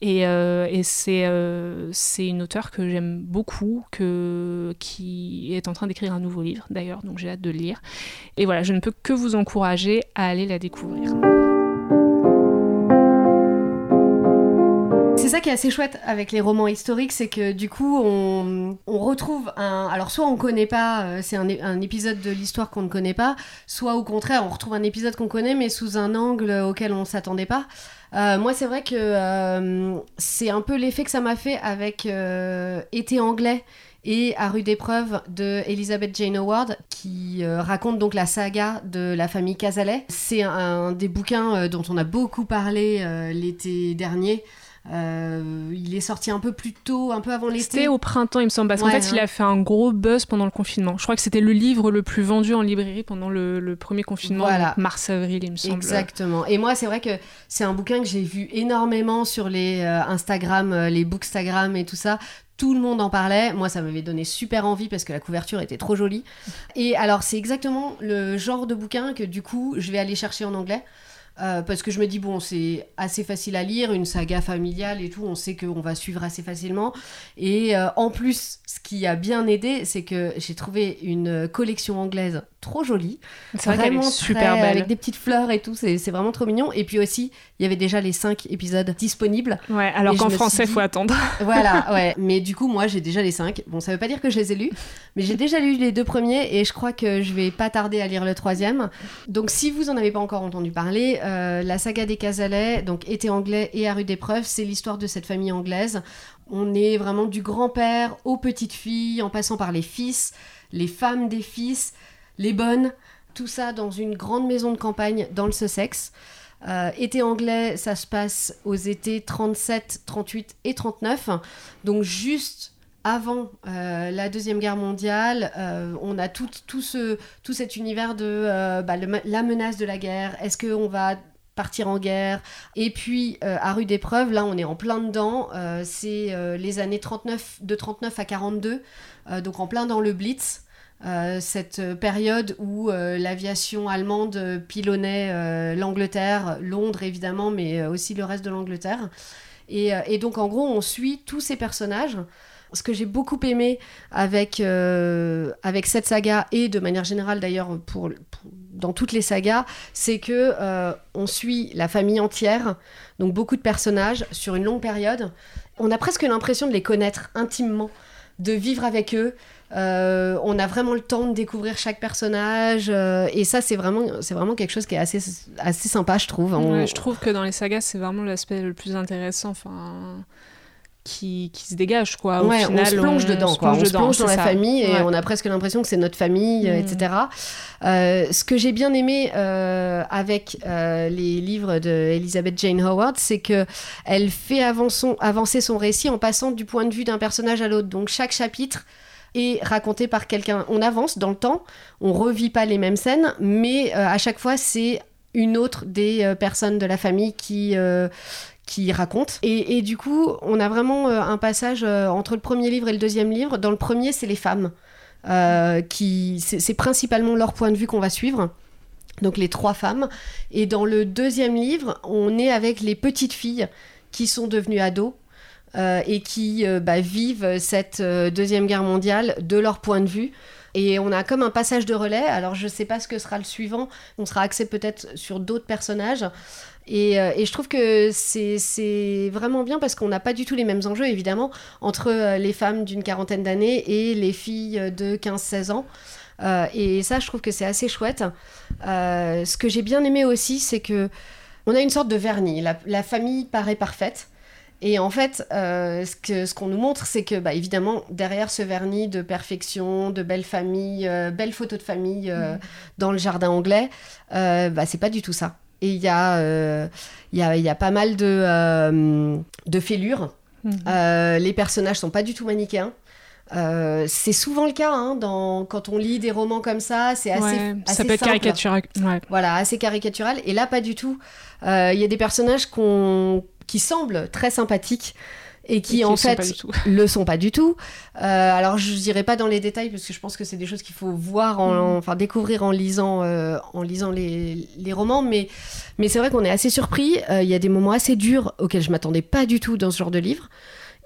Et, euh, euh, c'est une auteure que j'aime beaucoup, que, qui est en train d'écrire un nouveau livre d'ailleurs, donc j'ai hâte de le lire. Et voilà, je ne peux que vous encourager à aller la découvrir. C'est ça qui est assez chouette avec les romans historiques, c'est que du coup on, retrouve un... Alors soit on connaît pas, euh, c'est un, un, épisode de l'histoire qu'on ne connaît pas, soit au contraire on retrouve un épisode qu'on connaît mais sous un angle auquel on s'attendait pas. Euh, moi, c'est vrai que euh, c'est un peu l'effet que ça m'a fait avec euh, Été anglais et À rue d'épreuve de Elizabeth Jane Howard qui raconte donc la saga de la famille Cazalet. C'est un, des bouquins dont on a beaucoup parlé l'été dernier. Euh, il est sorti un peu plus tôt, un peu avant l'été. C'était au printemps, il me semble, parce qu'en fait, il a fait un gros buzz pendant le confinement. Je crois que c'était le livre le plus vendu en librairie pendant le, premier confinement, mars-avril, il me semble. Exactement. Et moi, c'est vrai que c'est un bouquin que j'ai vu énormément sur les euh, Instagram, euh, les Bookstagram et tout ça tout le monde en parlait. Moi, ça m'avait donné super envie parce que la couverture était trop jolie. Et alors, c'est exactement le genre de bouquin que du coup, je vais aller chercher en anglais. Euh, parce que je me dis, bon, c'est assez facile à lire, une saga familiale et tout, on sait qu'on va suivre assez facilement. Et euh, en plus, ce qui a bien aidé, c'est que j'ai trouvé une collection anglaise trop jolie. C'est vraiment super belle. Avec des petites fleurs et tout, c'est vraiment trop mignon. Et puis aussi, il y avait déjà les cinq épisodes disponibles. Ouais, alors qu'en français, il faut attendre. [LAUGHS] voilà, ouais. Mais du coup, moi, j'ai déjà les cinq. Bon, ça veut pas dire que je les ai lus, mais j'ai déjà lu les deux premiers et je crois que je vais pas tarder à lire le troisième. Donc, si vous en avez pas encore entendu parler, euh, la saga des Casalets, donc Été anglais et à rue d'épreuve, c'est l'histoire de cette famille anglaise. On est vraiment du grand-père aux petites filles, en passant par les fils, les femmes des fils les bonnes, tout ça dans une grande maison de campagne dans le Sussex. Euh, été anglais, ça se passe aux étés 37, 38 et 39. Donc juste avant euh, la Deuxième Guerre mondiale, euh, on a tout, tout, ce, tout cet univers de bah, la menace de la guerre. Est-ce qu'on va partir en guerre Et puis, à rue d'épreuve, là, on est en plein dedans. C'est les années 39, de 39 à 42, donc en plein dans le Blitz. Euh, cette période où euh, l'aviation allemande pilonnait euh, l'Angleterre, Londres évidemment, mais aussi le reste de l'Angleterre. Et, et, donc en gros, on suit tous ces personnages. Ce que j'ai beaucoup aimé avec, avec cette saga et de manière générale d'ailleurs pour, dans toutes les sagas, c'est que on suit la famille entière, donc beaucoup de personnages sur une longue période. On a presque l'impression de les connaître intimement, de vivre avec eux, euh, on a vraiment le temps de découvrir chaque personnage euh, et ça c'est vraiment c'est vraiment quelque chose qui est assez assez sympa je trouve. je trouve que dans les sagas c'est vraiment l'aspect le plus intéressant enfin qui, qui, se dégage quoi. Au final, on se plonge dedans on quoi. on se plonge dans la famille et on a presque l'impression que c'est notre famille, mm. etc. Euh, ce que j'ai bien aimé avec les livres de Elizabeth Jane Howard, c'est que elle fait avancer son récit en passant du point de vue d'un personnage à l'autre. Donc chaque chapitre et raconté par quelqu'un. On avance dans le temps, on revit pas les mêmes scènes, mais euh, à chaque fois c'est une autre des euh, personnes de la famille qui euh, qui raconte. Et, du coup, on a vraiment un passage entre le premier livre et le deuxième livre. Dans le premier, c'est les femmes. qui c'est principalement leur point de vue qu'on va suivre. Donc les trois femmes. Et dans le deuxième livre, on est avec les petites filles qui sont devenues ados euh, et qui euh, bah, vivent cette euh, Deuxième Guerre mondiale de leur point de vue. Et on a comme un passage de relais. Alors je ne sais pas ce que sera le suivant. On sera axé peut-être sur d'autres personnages. Et, et, je trouve que c'est vraiment bien parce qu'on n'a pas du tout les mêmes enjeux, évidemment, entre les femmes d'une quarantaine d'années et les filles de 15-16 ans. Euh, et ça, je trouve que c'est assez chouette. Euh, ce que j'ai bien aimé aussi, c'est que on a une sorte de vernis. La, famille paraît parfaite. Et en fait, euh, ce qu'on nous montre, c'est que, bah, évidemment, derrière ce vernis de perfection, de belles familles, belles photos de famille mm. dans le jardin anglais, bah, c'est pas du tout ça. Et il y, a, y, a, y a pas mal de, de fêlures. Mm. les personnages sont pas du tout manichéens. Euh, c'est souvent le cas hein, dans, quand on lit des romans comme ça, c'est assez, Ça peut être caricatural. Voilà, assez caricatural. Et là, pas du tout. Euh, il y a des personnages qui semblent très sympathiques et qui, en fait [LAUGHS] le sont pas du tout. Euh, alors je dirais pas dans les détails parce que je pense que c'est des choses qu'il faut voir, en, mm. enfin découvrir en lisant, en lisant les, les, romans, mais, mais c'est vrai qu'on est assez surpris. Il y a des moments assez durs auxquels je m'attendais pas du tout dans ce genre de livre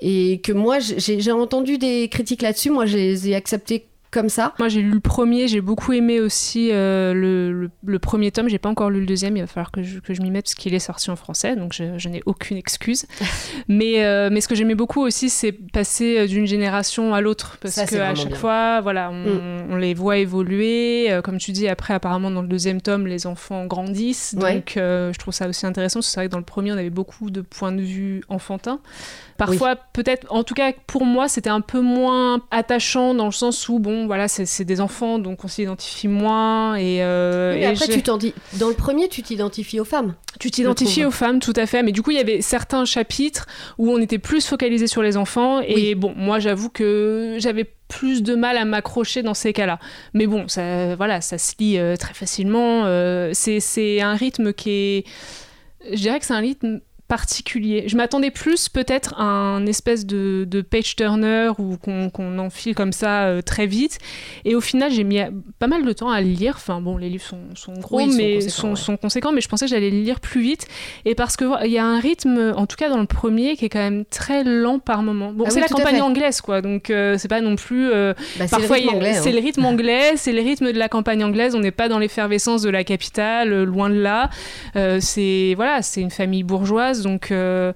et que moi j'ai entendu des critiques là-dessus, moi je les ai acceptées comme ça. Moi j'ai lu le premier, j'ai beaucoup aimé aussi euh, le, le, premier tome, j'ai pas encore lu le deuxième, il va falloir que je, que je m'y mette parce qu'il est sorti en français, donc je, je n'ai aucune excuse. [LAUGHS] mais, euh, mais ce que j'aimais beaucoup aussi, c'est passer euh, d'une génération à l'autre, parce qu'à chaque fois, voilà, on, mm. on, les voit évoluer. comme tu dis, après apparemment dans le deuxième tome, les enfants grandissent, donc je trouve ça aussi intéressant, parce que c'est vrai que dans le premier, on avait beaucoup de points de vue enfantins. Parfois, peut-être, en tout cas pour moi, c'était un peu moins attachant dans le sens où, bon, voilà, c'est des enfants, donc on s'identifie moins. Et, euh, après, tu t'en dis, dans le premier, tu t'identifies aux femmes. Tu t'identifies aux femmes, tout à fait. Mais du coup, il y avait certains chapitres où on était plus focalisé sur les enfants. Et bon, moi, j'avoue que j'avais plus de mal à m'accrocher dans ces cas-là. Mais bon, ça, voilà, ça se lit euh, très facilement. Euh, c'est un rythme qui est je dirais que c'est un rythme particulier. Je m'attendais plus peut-être à un espèce de, page turner ou qu'on enfile comme ça euh, très vite. Et au final, j'ai mis pas mal de temps à le lire. Enfin bon, les livres sont, gros, mais sont conséquents, mais je pensais que j'allais le lire plus vite. Et parce qu'il y a un rythme, en tout cas dans le premier, qui est quand même très lent par moment. Bon, ah c'est la campagne anglaise, quoi. Donc euh, c'est pas non plus. Euh, bah, parfois, c'est le rythme anglais, c'est le rythme de la campagne anglaise. On n'est pas dans l'effervescence de la capitale, loin de là. c'est voilà, c'est une famille bourgeoise donc euh,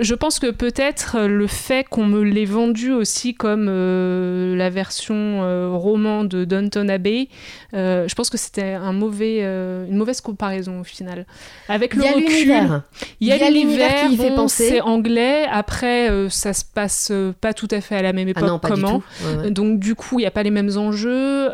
je pense que peut-être le fait qu'on me l'ait vendu aussi comme euh, la version euh, roman de Downton Abbey, euh, je pense que c'était un mauvais, une mauvaise comparaison au final. Avec le recul, il y a l'univers qui fait penser. C'est anglais. Après, ça se passe pas tout à fait à la même ah époque. comment Donc du coup, il n'y a pas les mêmes enjeux.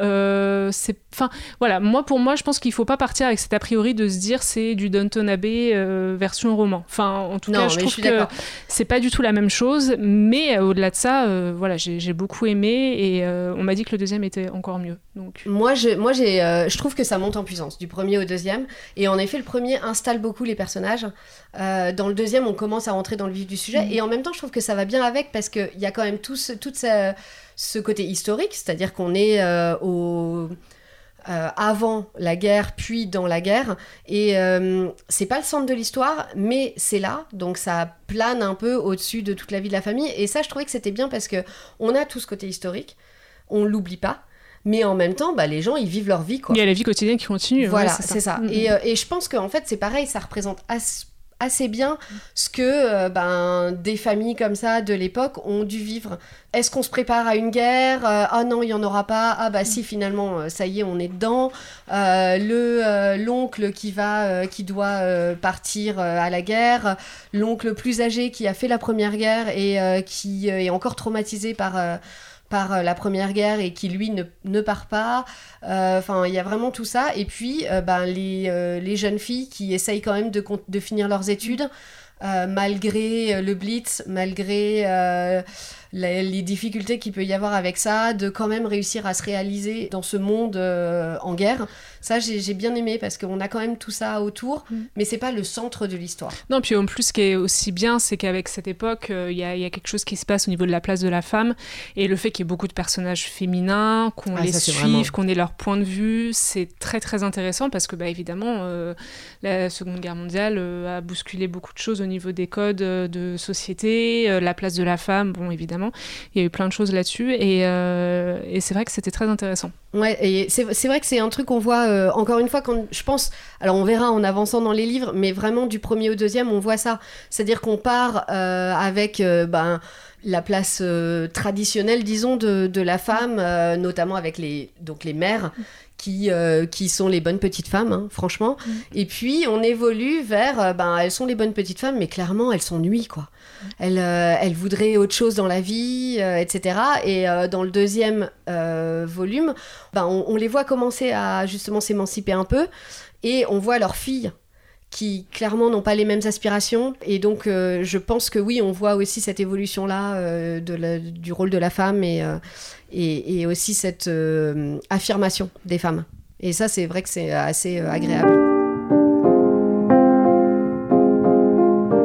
c'est, enfin, voilà. Moi, pour moi, je pense qu'il faut pas partir avec cet a priori de se dire c'est du Downton Abbey version roman. Enfin, en tout cas, je trouve que c'est pas du tout la même chose, mais euh, au-delà de ça, euh, voilà, j'ai beaucoup aimé et euh, on m'a dit que le deuxième était encore mieux. Donc. Moi, je, moi j'ai, je trouve que ça monte en puissance du premier au deuxième. Et en effet, le premier installe beaucoup les personnages. dans le deuxième, on commence à rentrer dans le vif du sujet. Mm. Et en même temps, je trouve que ça va bien avec parce qu'il y a quand même tout ce, toute ce côté historique, c'est-à-dire qu'on est, au euh, avant la guerre, puis dans la guerre. Et euh, c'est pas le centre de l'histoire, mais c'est là, donc ça plane un peu au-dessus de toute la vie de la famille. Et ça, je trouvais que c'était bien parce que on a tout ce côté historique, on l'oublie pas. Mais en même temps, bah, les gens, ils vivent leur vie. Quoi. Il y a la vie quotidienne qui continue. Voilà, c'est ça. Mm-hmm. Et, euh, et, je pense qu'en fait, c'est pareil, ça représente assez bien ce que euh, ben, des familles comme ça de l'époque ont dû vivre. Est-ce qu'on se prépare à une guerre euh, Ah non, il n'y en aura pas. Ah bah si, finalement, euh, ça y est, on est dedans. le l'oncle qui va, qui doit partir à la guerre, l'oncle plus âgé qui a fait la première guerre et qui est encore traumatisé par par euh, la Première Guerre et qui lui ne, ne part pas. Euh, enfin, il y a vraiment tout ça. Et puis, euh, ben, les, les, jeunes filles qui essayent quand même de, de finir leurs études, malgré le blitz, malgré les, difficultés qu'il peut y avoir avec ça, de quand même réussir à se réaliser dans ce monde euh, en guerre. Ça, j'ai bien aimé parce qu'on a quand même tout ça autour, mm. mais c'est pas le centre de l'histoire. Non, puis en plus, ce qui est aussi bien, c'est qu'avec cette époque, il euh, y, a, y, a quelque chose qui se passe au niveau de la place de la femme et le fait qu'il y ait beaucoup de personnages féminins, qu'on ah, les suive, qu'on ait leur point de vue, c'est très très intéressant parce que, bah, évidemment, euh, la Seconde Guerre mondiale a bousculé beaucoup de choses au niveau des codes de société, la place de la femme, bon, évidemment il y a eu plein de choses là-dessus et, euh, c'est vrai que c'était très intéressant. Ouais, c'est vrai que c'est un truc qu'on voit euh, encore une fois quand je pense. Alors on verra en avançant dans les livres, mais vraiment du premier au deuxième, on voit ça. C'est-à-dire qu'on part euh, avec ben la place traditionnelle, disons, de, de la femme, notamment avec les donc les mères qui, euh, qui sont les bonnes petites femmes, hein, franchement. Mm. Et puis, on évolue vers, euh, ben, elles sont les bonnes petites femmes, mais clairement, elles s'ennuient, quoi. Elles, euh, elles, voudraient autre chose dans la vie, etc. Et dans le deuxième volume, ben, on, on, les voit commencer à justement s'émanciper un peu, et on voit leurs filles qui clairement n'ont pas les mêmes aspirations. Et donc, je pense que oui, on voit aussi cette évolution-là du rôle de la femme et, et, aussi cette euh, affirmation des femmes. Et ça, c'est vrai que c'est assez euh, agréable.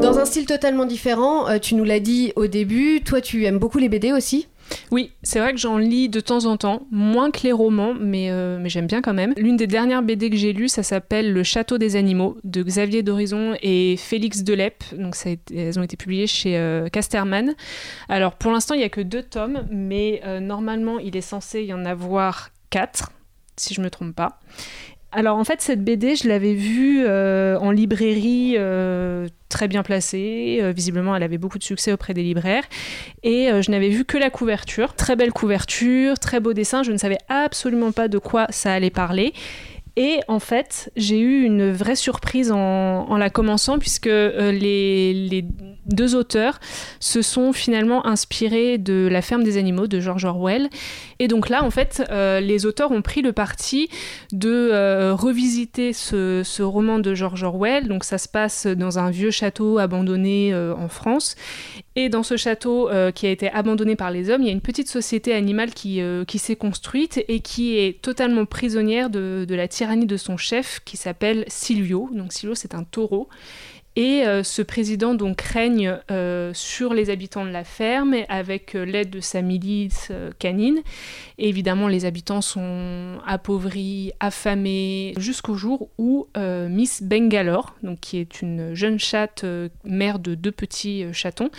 Dans un style totalement différent, euh, tu nous l'as dit au début, toi tu aimes beaucoup les BD aussi? Oui, c'est vrai que j'en lis de temps en temps, moins que les romans, mais, mais j'aime bien quand même. L'une des dernières BD que j'ai lues, ça s'appelle Le Château des Animaux de Xavier d'Horizon et Félix Delep. Donc elles ont été publiées chez Casterman. Alors pour l'instant, il n'y a que deux tomes, mais normalement, il est censé y en avoir quatre, si je ne me trompe pas. Alors en fait, cette BD, je l'avais vue euh, en librairie euh, très bien placée. Euh, visiblement, elle avait beaucoup de succès auprès des libraires. Et je n'avais vu que la couverture. Très belle couverture, très beau dessin. Je ne savais absolument pas de quoi ça allait parler. Et en fait, j'ai eu une vraie surprise en, la commençant, puisque les, deux auteurs se sont finalement inspirés de La ferme des animaux de George Orwell. Et donc là, en fait, euh, les auteurs ont pris le parti de euh, revisiter ce, roman de George Orwell. Donc ça se passe dans un vieux château abandonné euh, en France. Et dans ce château qui a été abandonné par les hommes, il y a une petite société animale qui, qui s'est construite et qui est totalement prisonnière de, de la tyrannie de son chef qui s'appelle Silvio. Donc Silvio, c'est un taureau. Et euh, ce président donc règne euh, sur les habitants de la ferme avec euh, l'aide de sa milice canine. Et évidemment, les habitants sont appauvris, affamés, jusqu'au jour où Miss Bengalore, donc qui est une jeune chatte mère de deux petits chatons,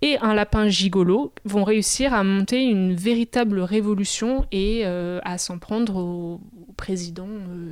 et un lapin gigolo vont réussir à monter une véritable révolution et à s'en prendre au, président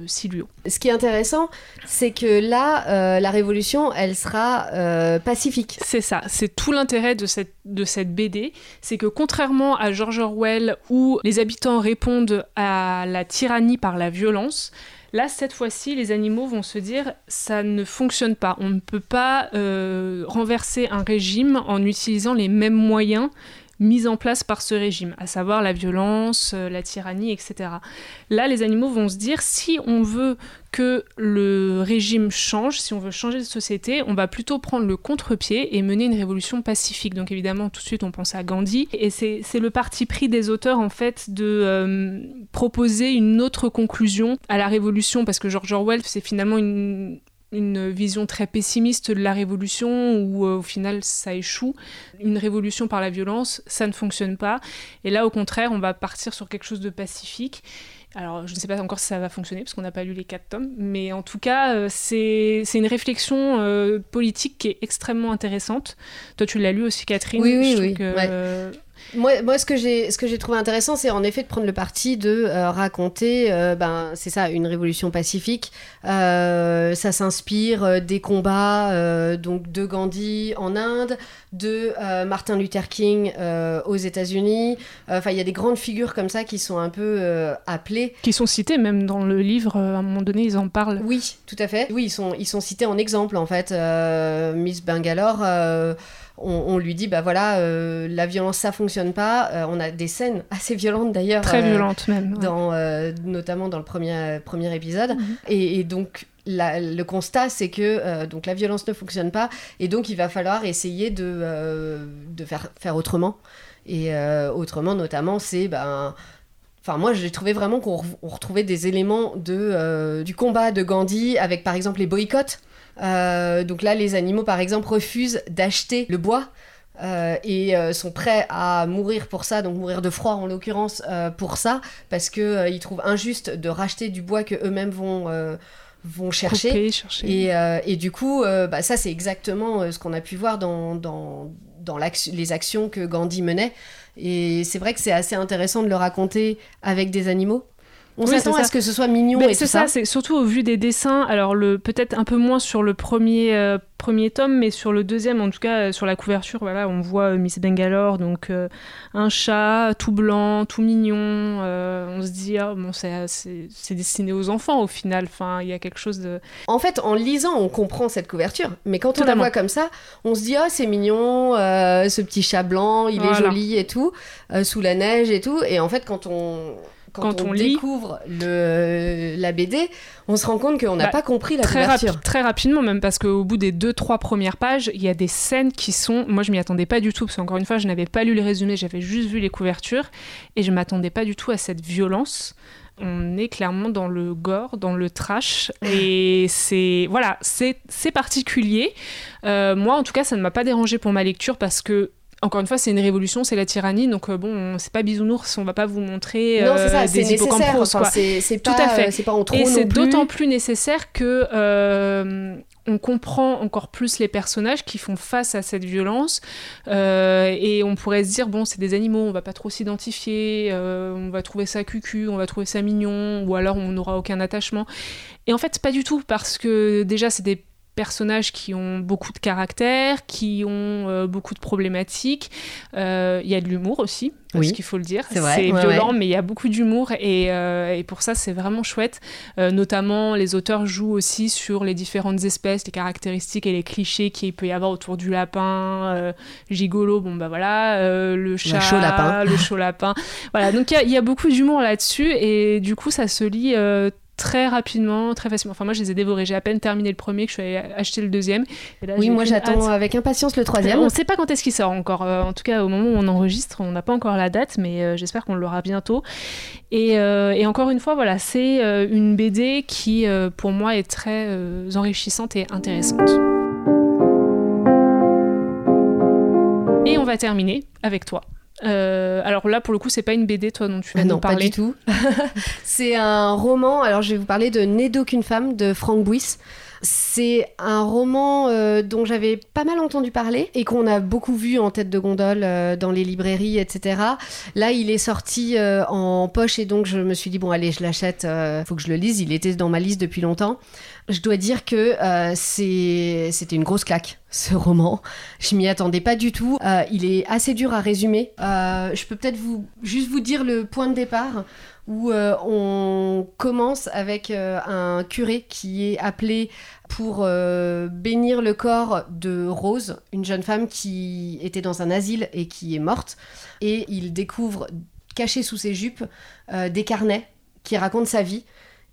Silvio. Ce qui est intéressant, c'est que là, la révolution, elle sera euh, pacifique. C'est ça, c'est tout l'intérêt de cette, de cette BD, c'est que contrairement à George Orwell où les habitants répondent à la tyrannie par la violence, Là, cette fois-ci, les animaux vont se dire ça ne fonctionne pas. On ne peut pas euh, renverser un régime en utilisant les mêmes moyens mise en place par ce régime, à savoir la violence, euh, la tyrannie, etc. Là, les animaux vont se dire, si on veut que le régime change, si on veut changer de société, on va plutôt prendre le contre-pied et mener une révolution pacifique. Donc évidemment, tout de suite, on pense à Gandhi. Et c'est le parti pris des auteurs, en fait, de euh, proposer une autre conclusion à la révolution, parce que George Orwell, c'est finalement une une vision très pessimiste de la révolution où euh, au final ça échoue. Une révolution par la violence, ça ne fonctionne pas. Et là au contraire, on va partir sur quelque chose de pacifique. Alors je ne sais pas encore si ça va fonctionner parce qu'on n'a pas lu les quatre tomes, mais en tout cas euh, c'est une réflexion euh, politique qui est extrêmement intéressante. Toi tu l'as lu aussi Catherine Oui, oui, oui. Moi, moi, ce que j'ai, ce que j'ai trouvé intéressant, c'est en effet de prendre le parti de euh, raconter, euh, ben, c'est ça, une révolution pacifique. Euh, ça s'inspire des combats donc de Gandhi en Inde, de Martin Luther King aux États-Unis. Enfin, il y a des grandes figures comme ça qui sont un peu appelées, qui sont citées même dans le livre. à un moment donné, ils en parlent. Oui, tout à fait. Oui, ils sont, ils sont cités en exemple en fait. Miss Bangalore on, lui dit bah voilà euh, la violence ça fonctionne pas euh, on a des scènes assez violentes d'ailleurs très euh, violentes même dans notamment dans le premier premier épisode mhm. et, donc le constat, c'est que donc la violence ne fonctionne pas et donc il va falloir essayer de, de faire, faire autrement. Et autrement, notamment, c'est ben, Enfin, moi, j'ai trouvé vraiment qu'on retrouvait des éléments de, du combat de Gandhi avec, par exemple, les boycotts. Euh, donc là, les animaux, par exemple, refusent d'acheter le bois. Euh, et euh, sont prêts à mourir pour ça, donc mourir de froid en l'occurrence pour ça, parce qu'ils ils trouvent injuste de racheter du bois que eux-mêmes vont vont chercher. Et, et, du coup, bah, ça c'est exactement ce qu'on a pu voir dans, dans, dans les actions que Gandhi menait. Et c'est vrai que c'est assez intéressant de le raconter avec des animaux. On s'attend à ce que ce soit mignon et C'est ça, c'est surtout au vu des dessins. Alors le peut-être un peu moins sur le premier euh, premier tome, mais sur le deuxième, en tout cas euh, sur la couverture, voilà, on voit euh, Miss Bangalore, donc un chat tout blanc, tout mignon. on se dit ah, bon c'est destiné aux enfants au final. Enfin il y a quelque chose de. En fait, en lisant, on comprend cette couverture, mais quand on la voit comme ça, on se dit ah c'est mignon, ce petit chat blanc, il est joli et tout, sous la neige et tout. Et en fait quand on quand, on, découvre le, la BD, on se rend compte qu'on n'a bah, pas compris la très couverture. très rapidement, même parce qu'au bout des deux, trois premières pages, il y a des scènes qui sont. Moi, je m'y attendais pas du tout, parce qu'encore une fois, je n'avais pas lu les résumés, j'avais juste vu les couvertures, et je m'attendais pas du tout à cette violence on est clairement dans le gore, dans le trash, [LAUGHS] et c'est voilà, c'est particulier. Euh, moi, en tout cas, ça ne m'a pas dérangé pour ma lecture parce que encore une fois, c'est une révolution, c'est la tyrannie, donc euh, bon, c'est pas bisounours, on va pas vous montrer non, c'est ça, euh, des hippocampos, quoi. C'est tout à fait. C'est pas en trop Et c'est d'autant plus nécessaire que euh, on comprend encore plus les personnages qui font face à cette violence, et on pourrait se dire bon, c'est des animaux, on va pas trop s'identifier, on va trouver ça cucu, on va trouver ça mignon, ou alors on n'aura aucun attachement. Et en fait, pas du tout, parce que déjà, c'est des personnages qui ont beaucoup de caractère, qui ont euh, beaucoup de problématiques. Euh, il y a de l'humour aussi, oui. ce qu'il faut le dire. C'est violent, mais il y a beaucoup d'humour et, euh, et, pour ça, c'est vraiment chouette. notamment, les auteurs jouent aussi sur les différentes espèces, les caractéristiques et les clichés qu'il peut y avoir autour du lapin, gigolo, bon bah voilà, le chat, le chaud lapin. Le chaud lapin. voilà, donc il y, y, a beaucoup d'humour là-dessus et du coup, ça se lit très rapidement, très facilement. Enfin, moi, je les ai dévorés. J'ai à peine terminé le premier que je suis allée acheter le deuxième. oui, moi, j'attends avec impatience le troisième. On ne sait pas quand est-ce qu'il sort encore. Euh, en tout cas, au moment où on enregistre, on n'a pas encore la date, mais euh, j'espère qu'on l'aura bientôt. Et, euh, et, encore une fois, voilà, c'est une BD qui, pour moi, est très enrichissante et intéressante. Et on va terminer avec toi. Euh, alors là, pour le coup, c'est pas une BD, toi, dont tu vas ah nous parler. Pas du tout. [LAUGHS] c'est un roman. Alors, je vais vous parler de Né d'aucune femme de Frank Buis. C'est un roman euh, dont j'avais pas mal entendu parler et qu'on a beaucoup vu en tête de gondole euh, dans les librairies, etc. Là, il est sorti en poche et donc je me suis dit, bon, allez, je l'achète, faut que je le lise. Il était dans ma liste depuis longtemps. Je dois dire que euh, c'était une grosse claque, ce roman. Je m'y attendais pas du tout. Euh, il est assez dur à résumer. Euh, je peux peut-être vous, juste vous dire le point de départ où on commence avec un curé qui est appelé pour bénir le corps de Rose, une jeune femme qui était dans un asile et qui est morte. Et il découvre, caché sous ses jupes, des carnets qui racontent sa vie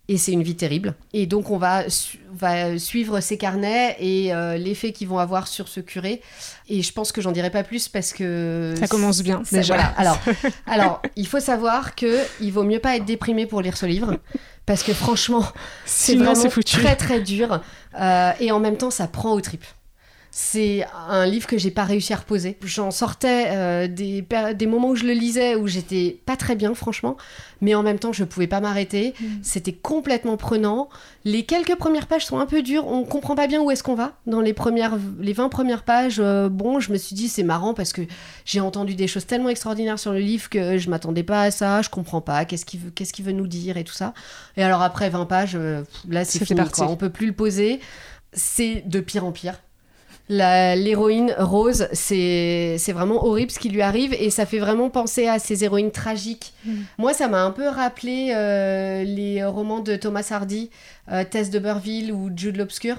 et c'est une vie terrible. Et donc on va, va suivre ces carnets et euh, l'effet qu'ils vont avoir sur ce curé. Et je pense que j'en dirai pas plus parce que... Ça commence bien déjà. Alors, [LAUGHS] alors, il faut savoir que il vaut mieux pas être déprimé pour lire ce livre. Parce que franchement, c'est vraiment très très dur. Euh, et en même temps, ça prend aux tripes. C'est un livre que j'ai pas réussi à reposer. J'en sortais euh, des, des, moments où je le lisais où j'étais pas très bien, franchement, mais en même temps, je pouvais pas m'arrêter. Mm. C'était complètement prenant. Les quelques premières pages sont un peu dures. On comprend pas bien où est-ce qu'on va. Dans les, premières, les 20 premières pages, euh, bon, je me suis dit, c'est marrant parce que j'ai entendu des choses tellement extraordinaires sur le livre que je m'attendais pas à ça. Je comprends pas. Qu'est-ce qu'il veut, veut nous dire et tout ça. Et alors, après 20 pages, euh, là, c'est fini. Quoi. On peut plus le poser. C'est de pire en pire l'héroïne Rose, c'est vraiment horrible ce qui lui arrive et ça fait vraiment penser à ces héroïnes tragiques. Mm. Moi, ça m'a un peu rappelé euh, les romans de Thomas Hardy, euh, Tess de Burville ou Jude l'Obscur.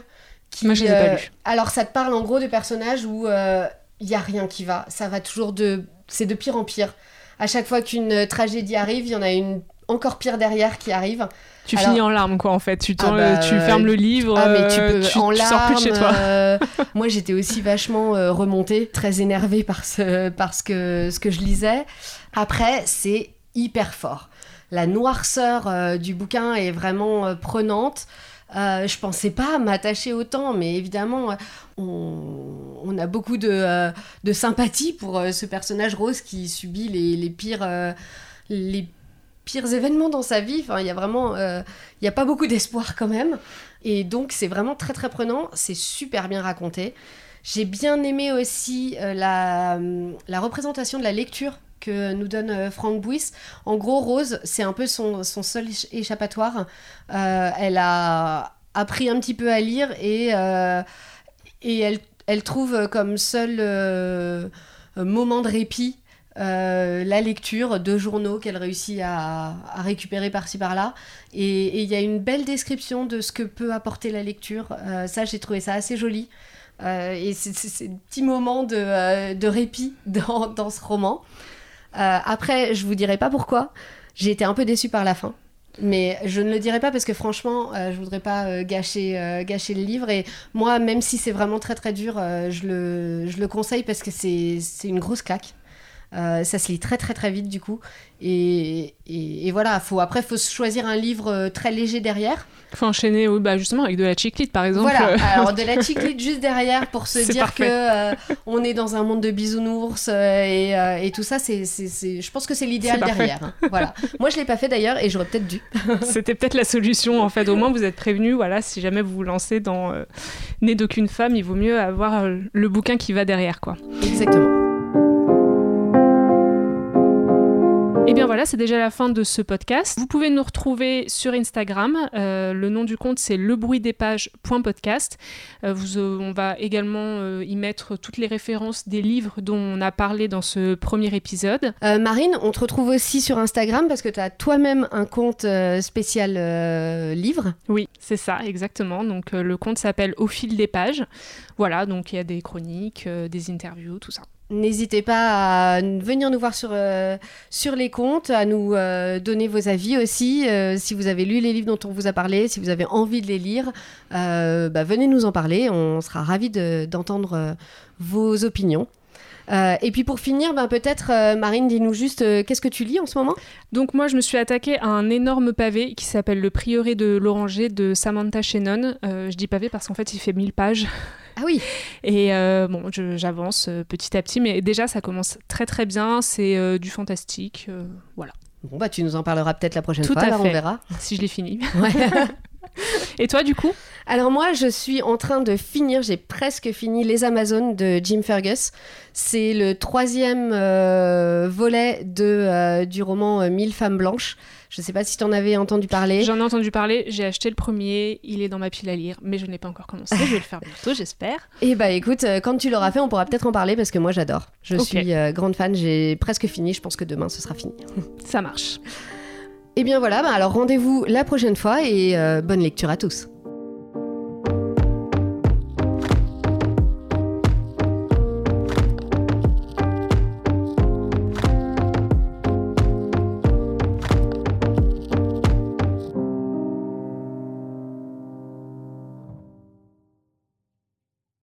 Moi, je les ai pas euh, lus. Alors, ça te parle en gros de personnages où il y a rien qui va. Ça va toujours de... C'est de pire en pire. À chaque fois qu'une tragédie arrive, il y en a une encore pire derrière qui arrive. Tu finis en larmes, quoi, en fait. Tu, ah bah, tu fermes le livre, ah, mais tu, euh, peux, en larmes, sors plus de chez toi. Euh, moi, j'étais aussi vachement euh, remontée, très énervée par, ce, parce que, ce que je lisais. Après, c'est hyper fort. La noirceur du bouquin est vraiment prenante. Je pensais pas m'attacher autant, mais évidemment, on, a beaucoup de, de sympathie pour ce personnage rose qui subit les, les pires, les pires événements dans sa vie. Enfin, il y a vraiment, euh, il n'y a pas beaucoup d'espoir quand même. Et donc, c'est vraiment très très prenant. C'est super bien raconté. J'ai bien aimé aussi euh, la, la, représentation de la lecture que nous donne Franck Bouys. En gros, Rose, c'est un peu son, son seul échappatoire. elle a appris un petit peu à lire et, et elle, elle trouve comme seul moment de répit euh, la lecture de journaux qu'elle réussit à, récupérer par-ci par-là. Et il y a une belle description de ce que peut apporter la lecture. Euh, ça, j'ai trouvé ça assez joli. Euh, et c'est un petit moment de, répit dans, ce roman. après, je vous dirai pas pourquoi. J'ai été un peu déçue par la fin. Mais je ne le dirai pas parce que franchement, je voudrais pas gâcher, gâcher le livre. Et moi, même si c'est vraiment très très dur, je, le, je le conseille parce que c'est une grosse claque. Euh, ça se lit très très très vite du coup. Et, et, voilà, faut, après, il faut choisir un livre euh, très léger derrière. Il faut enchaîner bah, justement avec de la chiclite par exemple. Voilà, alors de la [LAUGHS] chiclite juste derrière pour se dire que euh, on est dans un monde de bisounours et, et, tout ça, c'est, je pense que c'est l'idéal derrière. Hein. Voilà. Moi je l'ai pas fait d'ailleurs et j'aurais peut-être dû. [LAUGHS] C'était peut-être la solution en fait. Au moins vous êtes prévenu. Voilà, si jamais vous vous lancez dans Né d'aucune femme, il vaut mieux avoir le bouquin qui va derrière quoi. Exactement. Et eh bien voilà, c'est déjà la fin de ce podcast. Vous pouvez nous retrouver sur Instagram. Euh, le nom du compte, c'est lebruitdespages.podcast. Euh, vous, euh, on va également euh, y mettre toutes les références des livres dont on a parlé dans ce premier épisode. Marine, on te retrouve aussi sur Instagram parce que tu as toi-même un compte spécial livre. Oui, c'est ça, exactement. Donc le compte s'appelle Au fil des pages. Voilà, donc il y a des chroniques, des interviews, tout ça. N'hésitez pas à venir nous voir sur, euh, sur les comptes, à nous euh, donner vos avis aussi. Euh, si vous avez lu les livres dont on vous a parlé, si vous avez envie de les lire, bah, venez nous en parler. On sera ravis d'entendre vos opinions. Euh, et puis pour finir, ben peut-être, euh, Marine, dis-nous juste, euh, qu'est-ce que tu lis en ce moment? Donc moi, je me suis attaquée à un énorme pavé qui s'appelle Le Prieuré de l'Oranger de Samantha Shannon. je dis pavé parce qu'en fait, il fait 1000 pages. Ah oui Et bon, j'avance petit à petit, mais déjà, ça commence très très bien. C'est du fantastique, voilà. Bon, bah tu nous en parleras peut-être la prochaine fois, on verra. Si je l'ai fini. Ouais. [LAUGHS] [LAUGHS] Et toi, du coup? Alors moi, je suis en train de finir, j'ai presque fini Les Amazones de Jim Fergus. C'est le troisième euh, volet de, euh, du roman euh, Mille femmes blanches. Je ne sais pas si tu en avais entendu parler. J'en ai entendu parler, j'ai acheté le premier, il est dans ma pile à lire, mais je n'ai pas encore commencé. je vais le faire [LAUGHS] bientôt, j'espère. Et eh bah écoute, quand tu l'auras fait, on pourra peut-être en parler parce que moi j'adore. Je suis grande fan, j'ai presque fini, je pense que demain ce sera fini. Ça marche. Et eh bien voilà, bah alors rendez-vous la prochaine fois et bonne lecture à tous.